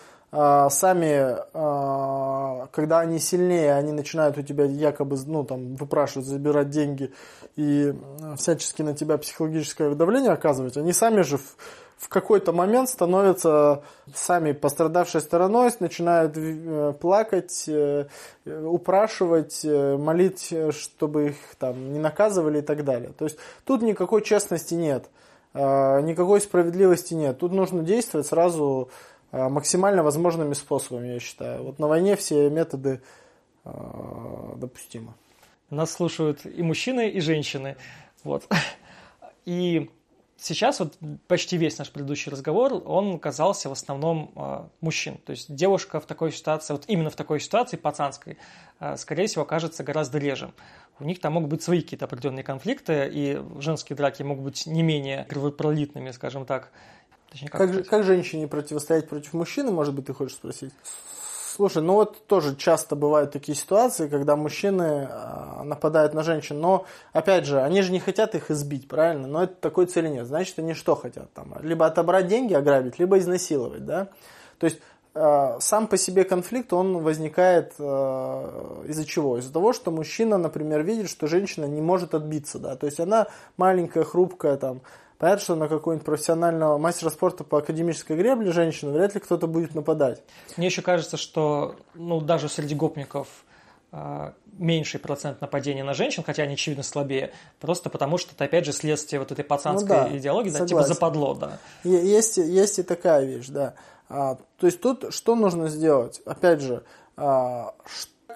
сами, а, когда они сильнее, они начинают у тебя якобы, ну, там, выпрашивать, забирать деньги и всячески на тебя психологическое давление оказывать, они сами же в, в какой-то момент становятся сами пострадавшей стороной, начинают э, плакать, э, упрашивать, э, молить, чтобы их там не наказывали и так далее. То есть тут никакой честности нет. э, никакой справедливости нет. Тут нужно действовать сразу э, максимально возможными способами, я считаю. Вот на войне все методы э, допустимы. Нас слушают и мужчины, и женщины. Вот. И сейчас вот почти весь наш предыдущий разговор, он казался в основном э, мужчин. То есть девушка в такой ситуации, вот именно в такой ситуации пацанской, э, скорее всего, окажется гораздо реже. У них там могут быть свои какие-то определенные конфликты, и женские драки могут быть не менее кровопролитными, скажем так. Точнее, как, как, как женщине противостоять против мужчины, может быть, ты хочешь спросить? Слушай, ну вот тоже часто бывают такие ситуации, когда мужчины а, нападают на женщин, но, опять же, они же не хотят их избить, правильно? Но это такой цели нет. Значит, они что хотят? Там, либо отобрать деньги, ограбить, либо изнасиловать, да? То есть, а, сам по себе конфликт, он возникает а, из-за чего? Из-за того, что мужчина, например, видит, что женщина не может отбиться, да? То есть, она маленькая, хрупкая, там, Понятно, что на какого-нибудь профессионального мастера спорта по академической гребле женщину вряд ли кто-то будет нападать. Мне еще кажется, что ну, даже среди гопников э, меньший процент нападений на женщин, хотя они, очевидно, слабее, просто потому что это, опять же, следствие вот этой пацанской ну, да, идеологии, да, типа западло, да. Есть, есть и такая вещь, да. А, то есть тут что нужно сделать? Опять же, а,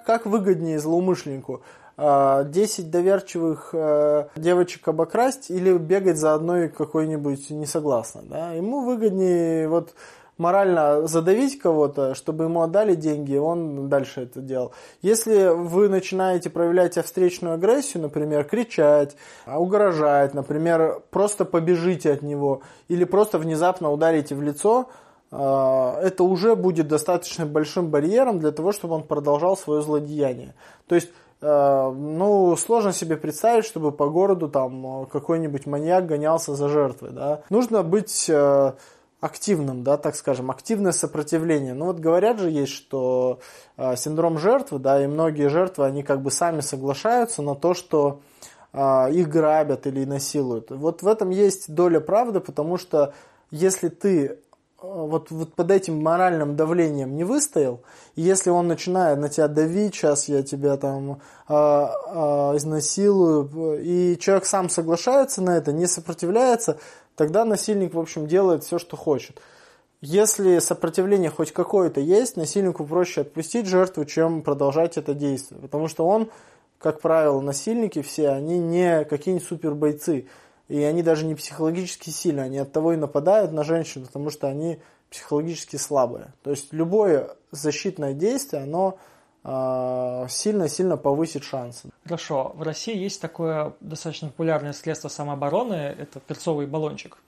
как выгоднее злоумышленнику – 10 а, доверчивых э, девочек обокрасть или бегать за одной какой-нибудь несогласной. Да? Ему выгоднее вот морально задавить кого-то, чтобы ему отдали деньги, он дальше это делал. Если вы начинаете проявлять встречную агрессию, например, кричать, угрожать, например, просто побежите от него или просто внезапно ударите в лицо, а, это уже будет достаточно большим барьером для того, чтобы он продолжал свое злодеяние. То есть Э, ну, сложно себе представить, чтобы по городу там какой-нибудь маньяк гонялся за жертвой, да. Нужно быть э, активным, да, так скажем, активное сопротивление. Ну вот говорят же есть, что э, синдром жертвы, да, и многие жертвы, они как бы сами соглашаются на то, что их грабят или насилуют. Вот в этом есть доля правды, потому что если ты вот, вот под этим моральным давлением не выстоял, и если он начинает на тебя давить, сейчас я тебя там э, э, изнасилую, и человек сам соглашается на это, не сопротивляется, тогда насильник, в общем, делает все, что хочет. Если сопротивление хоть какое-то есть, насильнику проще отпустить жертву, чем продолжать это действие. Потому что он, как правило, насильники все, они не какие-нибудь супербойцы и они даже не психологически сильные, они от того и нападают на женщин, потому что они психологически слабые. То есть любое защитное действие, оно а, сильно-сильно повысит шансы. Хорошо. В России есть такое достаточно популярное средство самообороны, это перцовый баллончик.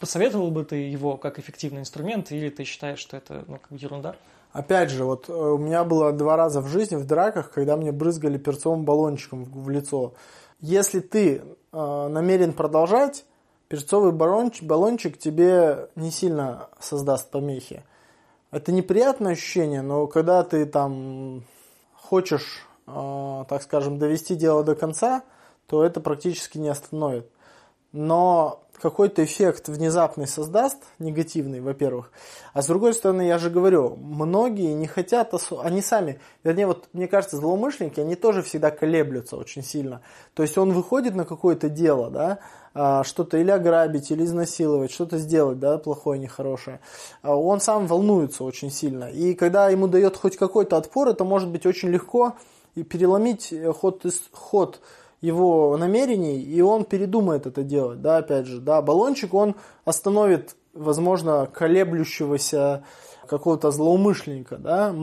Посоветовал бы ты его как эффективный инструмент, или ты считаешь, что это ну, как ерунда? Опять же, вот э, у меня было два раза в жизни в драках, когда мне брызгали перцовым баллончиком в лицо. Если ты э, намерен продолжать, перцовый баллончик, баллончик тебе не сильно создаст помехи. Это неприятное ощущение, но когда ты там хочешь, э, так скажем, довести дело до конца, то это практически не остановит. Но какой-то эффект внезапный создаст, негативный, во-первых. А с другой стороны, я же говорю, многие не хотят, они сами, вернее, вот мне кажется, злоумышленники, они тоже всегда колеблются очень сильно. То есть он выходит на какое-то дело, да, а, что-то или ограбить, или изнасиловать, что-то сделать, да, плохое, нехорошее. А он сам волнуется очень сильно. И когда ему дает хоть какой-то отпор, это может быть очень легко и переломить ход, ход его намерений, и он передумает это делать, да, опять же, да, баллончик, он остановит, возможно, колеблющегося какого-то злоумышленника, да,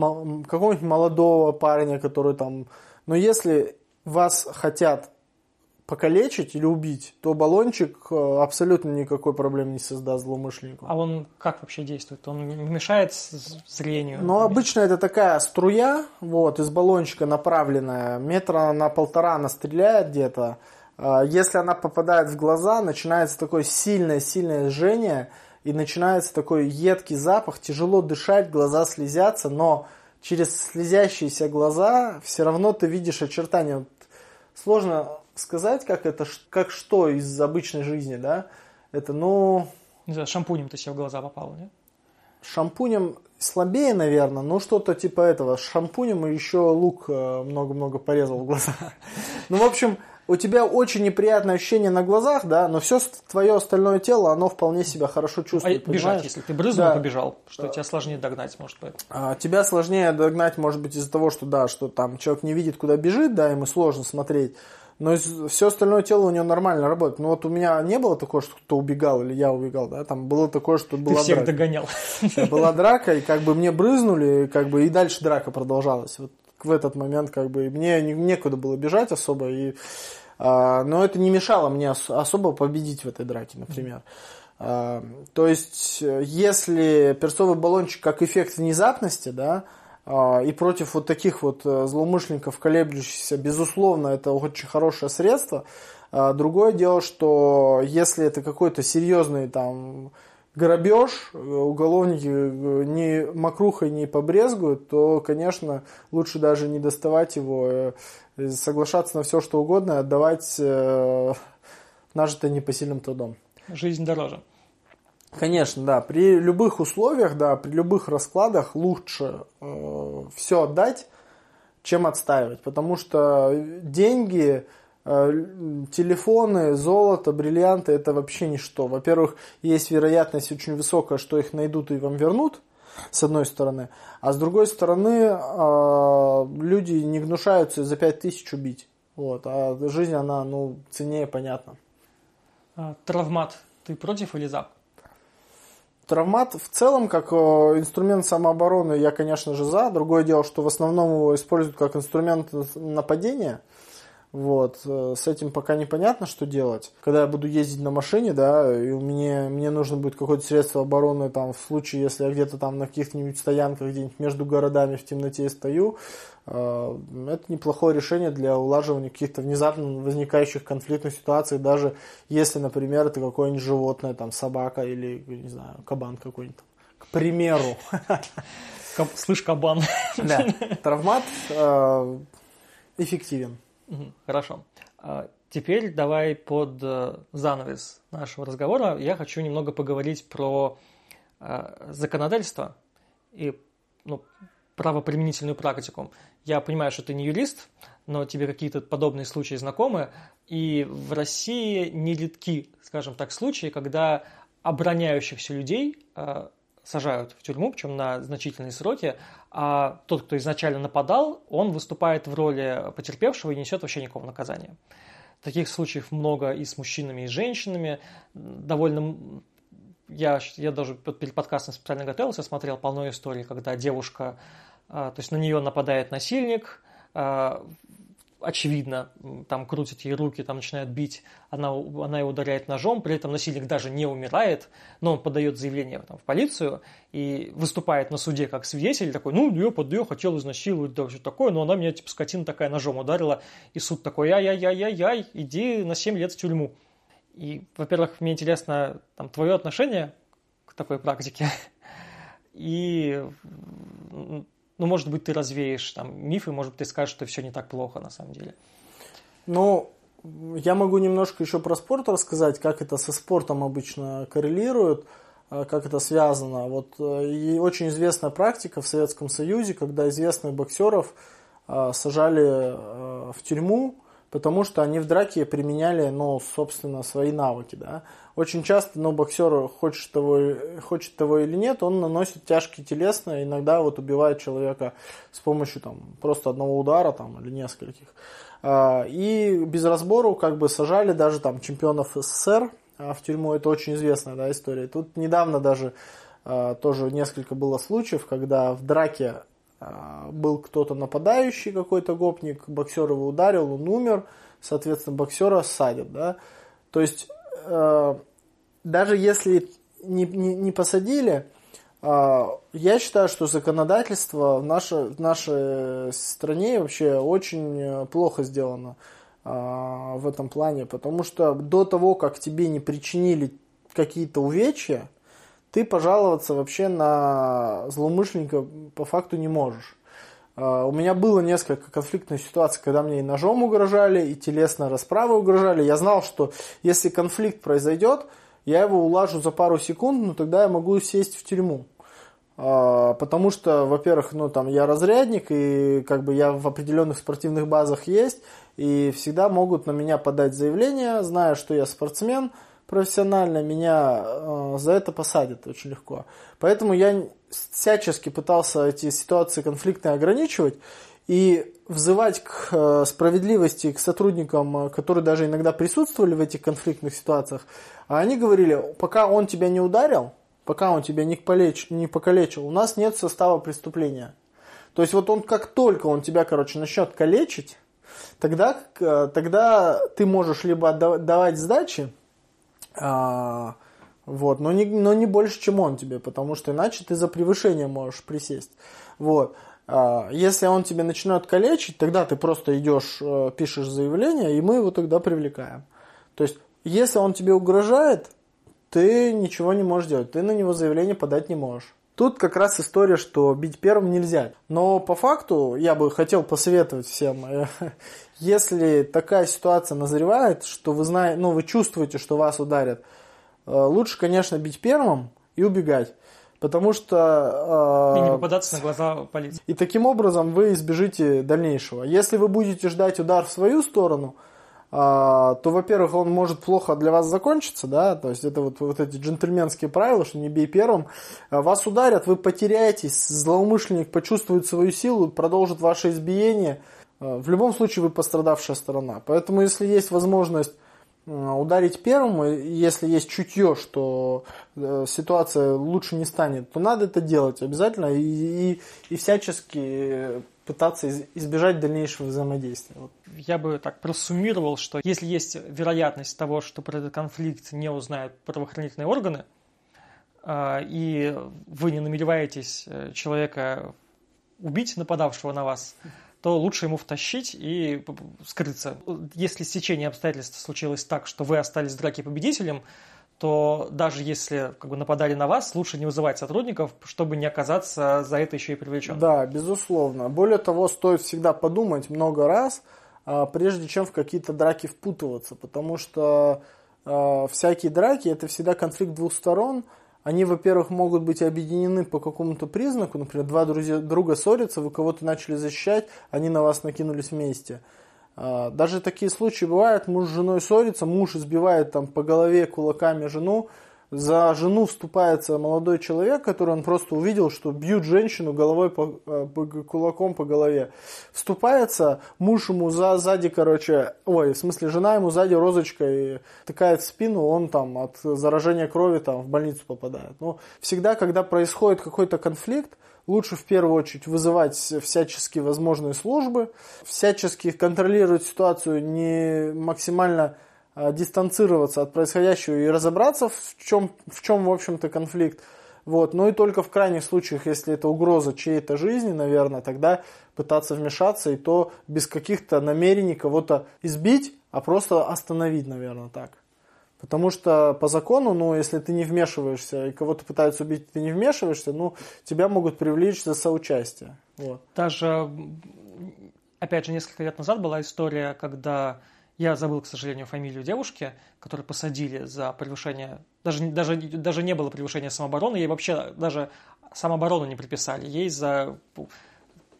какого-нибудь молодого парня, который там, но если вас хотят покалечить или убить, то баллончик э, абсолютно никакой проблемы не создаст злоумышленнику. А он как вообще действует? Он мешает зрению? Ну, обычно это такая струя, вот, из баллончика направленная, метра на полтора она стреляет где-то. А, если она попадает в глаза, начинается такое сильное-сильное жжение, и начинается такой едкий запах, тяжело дышать, глаза слезятся, но через слезящиеся глаза все равно ты видишь очертания. Сложно сказать, как это, как что из обычной жизни, да, это, ну... Не знаю, шампунем ты себе в глаза попал, нет? Шампунем слабее, наверное, но что-то типа этого. С шампунем и еще лук э, много-много порезал в глаза. Ну, в общем, у тебя очень неприятное ощущение на глазах, да, но все твое остальное тело, оно вполне себя хорошо чувствует. А бежать, если ты брызнул, да. побежал, что тебя сложнее догнать, может быть. А, тебя сложнее догнать, может быть, из-за того, что да, что там человек не видит, куда бежит, да, ему сложно смотреть. Но все остальное тело у него нормально работает. Ну вот у меня не было такого, что кто-то убегал или я убегал, да, там было такое, что была Ты всех драка. догонял. Была драка, и как бы мне брызнули, как бы и дальше драка продолжалась. Вот в этот момент как бы мне некуда было бежать особо, и, а, но это не мешало мне особо победить в этой драке, например. А, то есть, если перцовый баллончик как эффект внезапности, да, и против вот таких вот э, злоумышленников, колеблющихся, безусловно, это очень хорошее средство. А, другое дело, что если это какой-то серьезный там грабеж, э, уголовники э, не мокрухой не побрезгуют, то, конечно, лучше даже не доставать его, соглашаться на все, что угодно, отдавать нажитое непосильным трудом. Жизнь дороже. Конечно, да. При любых условиях, да, при любых раскладах лучше э, все отдать, чем отстаивать. Потому что деньги, э, телефоны, золото, бриллианты это вообще ничто. Во-первых, есть вероятность очень высокая, что их найдут и вам вернут, с одной стороны. А с другой стороны, э, люди не гнушаются за пять тысяч убить. Вот. А жизнь, она, ну, ценнее, понятно. А, травмат. Ты против или за? Травмат в целом, как э, инструмент самообороны, я, конечно же, за. Другое дело, что в основном его используют как инструмент нападения – вот, э, с этим пока непонятно, что делать. Когда я буду ездить на машине, да, и у меня, мне нужно будет какое-то средство обороны, там, в случае, если я где-то там на каких-нибудь стоянках, где-нибудь между городами в темноте стою, э, это неплохое решение для улаживания каких-то внезапно возникающих конфликтных ситуаций, даже если, например, это какое-нибудь животное, там, собака или, не знаю, кабан какой-нибудь. К примеру. Слышь, кабан. Да. Травмат э, эффективен. Хорошо. А, теперь давай под э, занавес нашего разговора я хочу немного поговорить про э, законодательство и ну, правоприменительную практику. Я понимаю, что ты не юрист, но тебе какие-то подобные случаи знакомы, и в России нередки, скажем так, случаи, когда обороняющихся людей э, сажают в тюрьму, причем на значительные сроки, а тот, кто изначально нападал, он выступает в роли потерпевшего и несет вообще никакого наказания. Таких случаев много и с мужчинами, и с женщинами. Довольно я, я даже перед подкастом специально готовился, смотрел полно историй, когда девушка, а, то есть на нее нападает насильник, а, очевидно, там крутит ей руки, там начинает бить, она, она его ударяет ножом, при этом насильник даже не умирает, но он подает заявление там, в полицию и выступает на суде как свидетель, такой, ну, я под ее хотел изнасиловать, да, что такое, но она меня, типа, скотина такая ножом ударила, и суд такой, ай-яй-яй-яй-яй, иди на 7 лет в тюрьму. И, во-первых, мне интересно там, твое отношение к такой практике, и ну, может быть, ты развеешь там мифы, может быть, ты скажешь, что все не так плохо на самом деле. Ну, я могу немножко еще про спорт рассказать, как это со спортом обычно коррелирует, а, как это связано. Вот э, и очень известная практика в Советском Союзе, когда известных боксеров а, сажали э, в тюрьму, потому что они в драке применяли, ну, собственно, свои навыки, да. Очень часто, ну, боксер, хочет того, хочет того или нет, он наносит тяжкие телесные, иногда вот убивает человека с помощью, там, просто одного удара, там, или нескольких. А, и без разбору, как бы, сажали даже, там, чемпионов СССР а, в тюрьму, это очень известная, да, история. Тут недавно даже а, тоже несколько было случаев, когда в драке был кто-то нападающий, какой-то гопник, боксер его ударил, он умер, соответственно, боксера садят, да. То есть, э, даже если не, не, не посадили, э, я считаю, что законодательство в нашей, в нашей стране вообще очень плохо сделано э, в этом плане, потому что до того, как тебе не причинили какие-то увечья, ты пожаловаться вообще на злоумышленника по факту не можешь. А, у меня было несколько конфликтных ситуаций, когда мне и ножом угрожали, и телесной расправой угрожали. Я знал, что если конфликт произойдет, я его улажу за пару секунд, но тогда я могу сесть в тюрьму. А, потому что, во-первых, ну там я разрядник, и как бы я в определенных спортивных базах есть, и всегда могут на меня подать заявление, зная, что я спортсмен профессионально, меня э, за это посадят очень легко. Поэтому я всячески пытался эти ситуации конфликтные ограничивать и взывать к э, справедливости к сотрудникам, которые даже иногда присутствовали в этих конфликтных ситуациях. А они говорили, пока он тебя не ударил, пока он тебя не, полеч, не покалечил, у нас нет состава преступления. То есть вот он как только он тебя, короче, начнет калечить, тогда, тогда ты можешь либо давать сдачи, а, вот, но не, но не больше, чем он тебе, потому что иначе ты за превышение можешь присесть. Вот. А, если он тебе начинает калечить, тогда ты просто идешь, э, пишешь заявление, и мы его тогда привлекаем. То есть, если он тебе угрожает, ты ничего не можешь делать, ты на него заявление подать не можешь. Тут как раз история, что бить первым нельзя. Но по факту я бы хотел посоветовать всем, э, если такая ситуация назревает, что вы знаете, ну вы чувствуете, что вас ударят, э, лучше, конечно, бить первым и убегать. Потому что... Э, и не попадаться на глаза полиции. И таким образом вы избежите дальнейшего. Если вы будете ждать удар в свою сторону, то, во-первых, он может плохо для вас закончиться, да, то есть это вот, вот эти джентльменские правила, что не бей первым, а, вас ударят, вы потеряетесь, злоумышленник почувствует свою силу, продолжит ваше избиение, а, в любом случае вы пострадавшая сторона. Поэтому, если есть возможность ударить первым, если есть чутье, что э, ситуация лучше не станет, то надо это делать обязательно и, и, и всячески пытаться избежать дальнейшего взаимодействия. Вот. Я бы так просуммировал, что если есть вероятность того, что про этот конфликт не узнают правоохранительные органы, а, и вы не намереваетесь э, человека убить, нападавшего на вас, то лучше ему втащить и скрыться. Если стечение обстоятельств случилось так, что вы остались в драке победителем, то даже если как бы, нападали на вас, лучше не вызывать сотрудников, чтобы не оказаться за это еще и привлеченным. Да, безусловно. Более того, стоит всегда подумать много раз, прежде чем в какие-то драки впутываться, потому что э, всякие драки это всегда конфликт двух сторон. Они, во-первых, могут быть объединены по какому-то признаку, например, два друзья, друга ссорятся, вы кого-то начали защищать, они на вас накинулись вместе. А, даже такие случаи бывают, муж с женой ссорится, муж избивает там по голове кулаками жену, за жену вступается молодой человек, который он просто увидел, что бьют женщину головой по, э, по, кулаком по голове. Вступается, муж ему за, сзади, короче, ой, в смысле, жена ему сзади розочкой тыкает в спину, он там от заражения крови там в больницу попадает. Ну, всегда, когда происходит какой-то конфликт, лучше в первую очередь вызывать всяческие возможные службы, всячески контролировать ситуацию, не максимально дистанцироваться от происходящего и разобраться, в чем, в чем в общем-то, конфликт. Вот. Ну и только в крайних случаях, если это угроза чьей-то жизни, наверное, тогда пытаться вмешаться и то без каких-то намерений кого-то избить, а просто остановить, наверное, так. Потому что по закону, ну, если ты не вмешиваешься и кого-то пытаются убить, ты не вмешиваешься, ну, тебя могут привлечь за соучастие. Вот. Даже, опять же, несколько лет назад была история, когда я забыл, к сожалению, фамилию девушки, которую посадили за превышение... Даже, даже, даже не было превышения самообороны, ей вообще даже самооборону не приписали. Ей за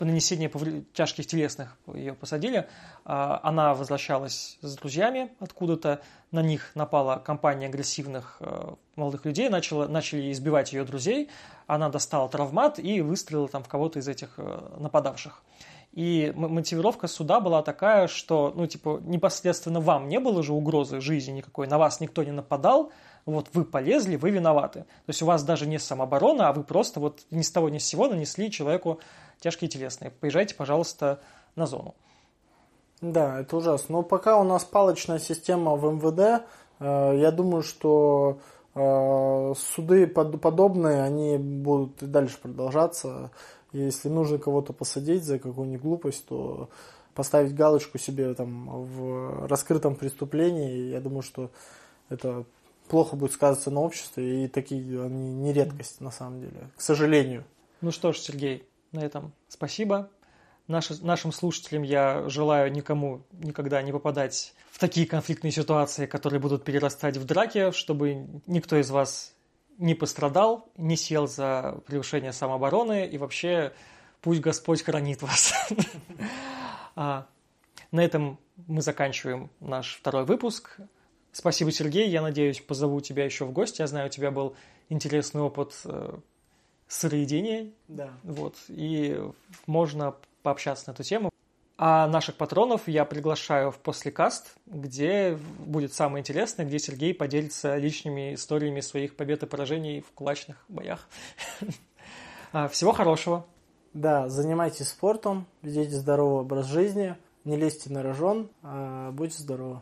нанесение тяжких телесных ее посадили. А, она возвращалась с друзьями откуда-то. На них напала компания агрессивных э, молодых людей, начала, начали избивать ее друзей. Она достала травмат и выстрелила там в кого-то из этих э, нападавших. И мотивировка суда была такая, что, ну, типа, непосредственно вам не было же угрозы жизни никакой, на вас никто не нападал, вот вы полезли, вы виноваты. То есть у вас даже не самооборона, а вы просто вот ни с того ни с сего нанесли человеку тяжкие телесные. Поезжайте, пожалуйста, на зону. Да, это ужасно. Но пока у нас палочная система в МВД, э, я думаю, что э, суды под, подобные, они будут и дальше продолжаться. Если нужно кого-то посадить за какую-нибудь глупость, то поставить галочку себе там в раскрытом преступлении, я думаю, что это плохо будет сказываться на обществе, и такие они не редкость на самом деле, к сожалению. Ну что ж, Сергей, на этом спасибо. Наши, нашим слушателям я желаю никому никогда не попадать в такие конфликтные ситуации, которые будут перерастать в драки, чтобы никто из вас не пострадал, не сел за превышение самообороны и вообще пусть Господь хранит вас. А, на этом мы заканчиваем наш второй выпуск. Спасибо, Сергей. Я надеюсь, позову тебя еще в гости. Я знаю, у тебя был интересный опыт э, сыроедения. Да. Вот. И можно пообщаться на эту тему. А наших патронов я приглашаю в послекаст, где будет самое интересное, где Сергей поделится личными историями своих побед и поражений в кулачных боях. А, всего хорошего. Да, занимайтесь спортом, ведите здоровый образ жизни, не лезьте на рожон, а будьте здоровы.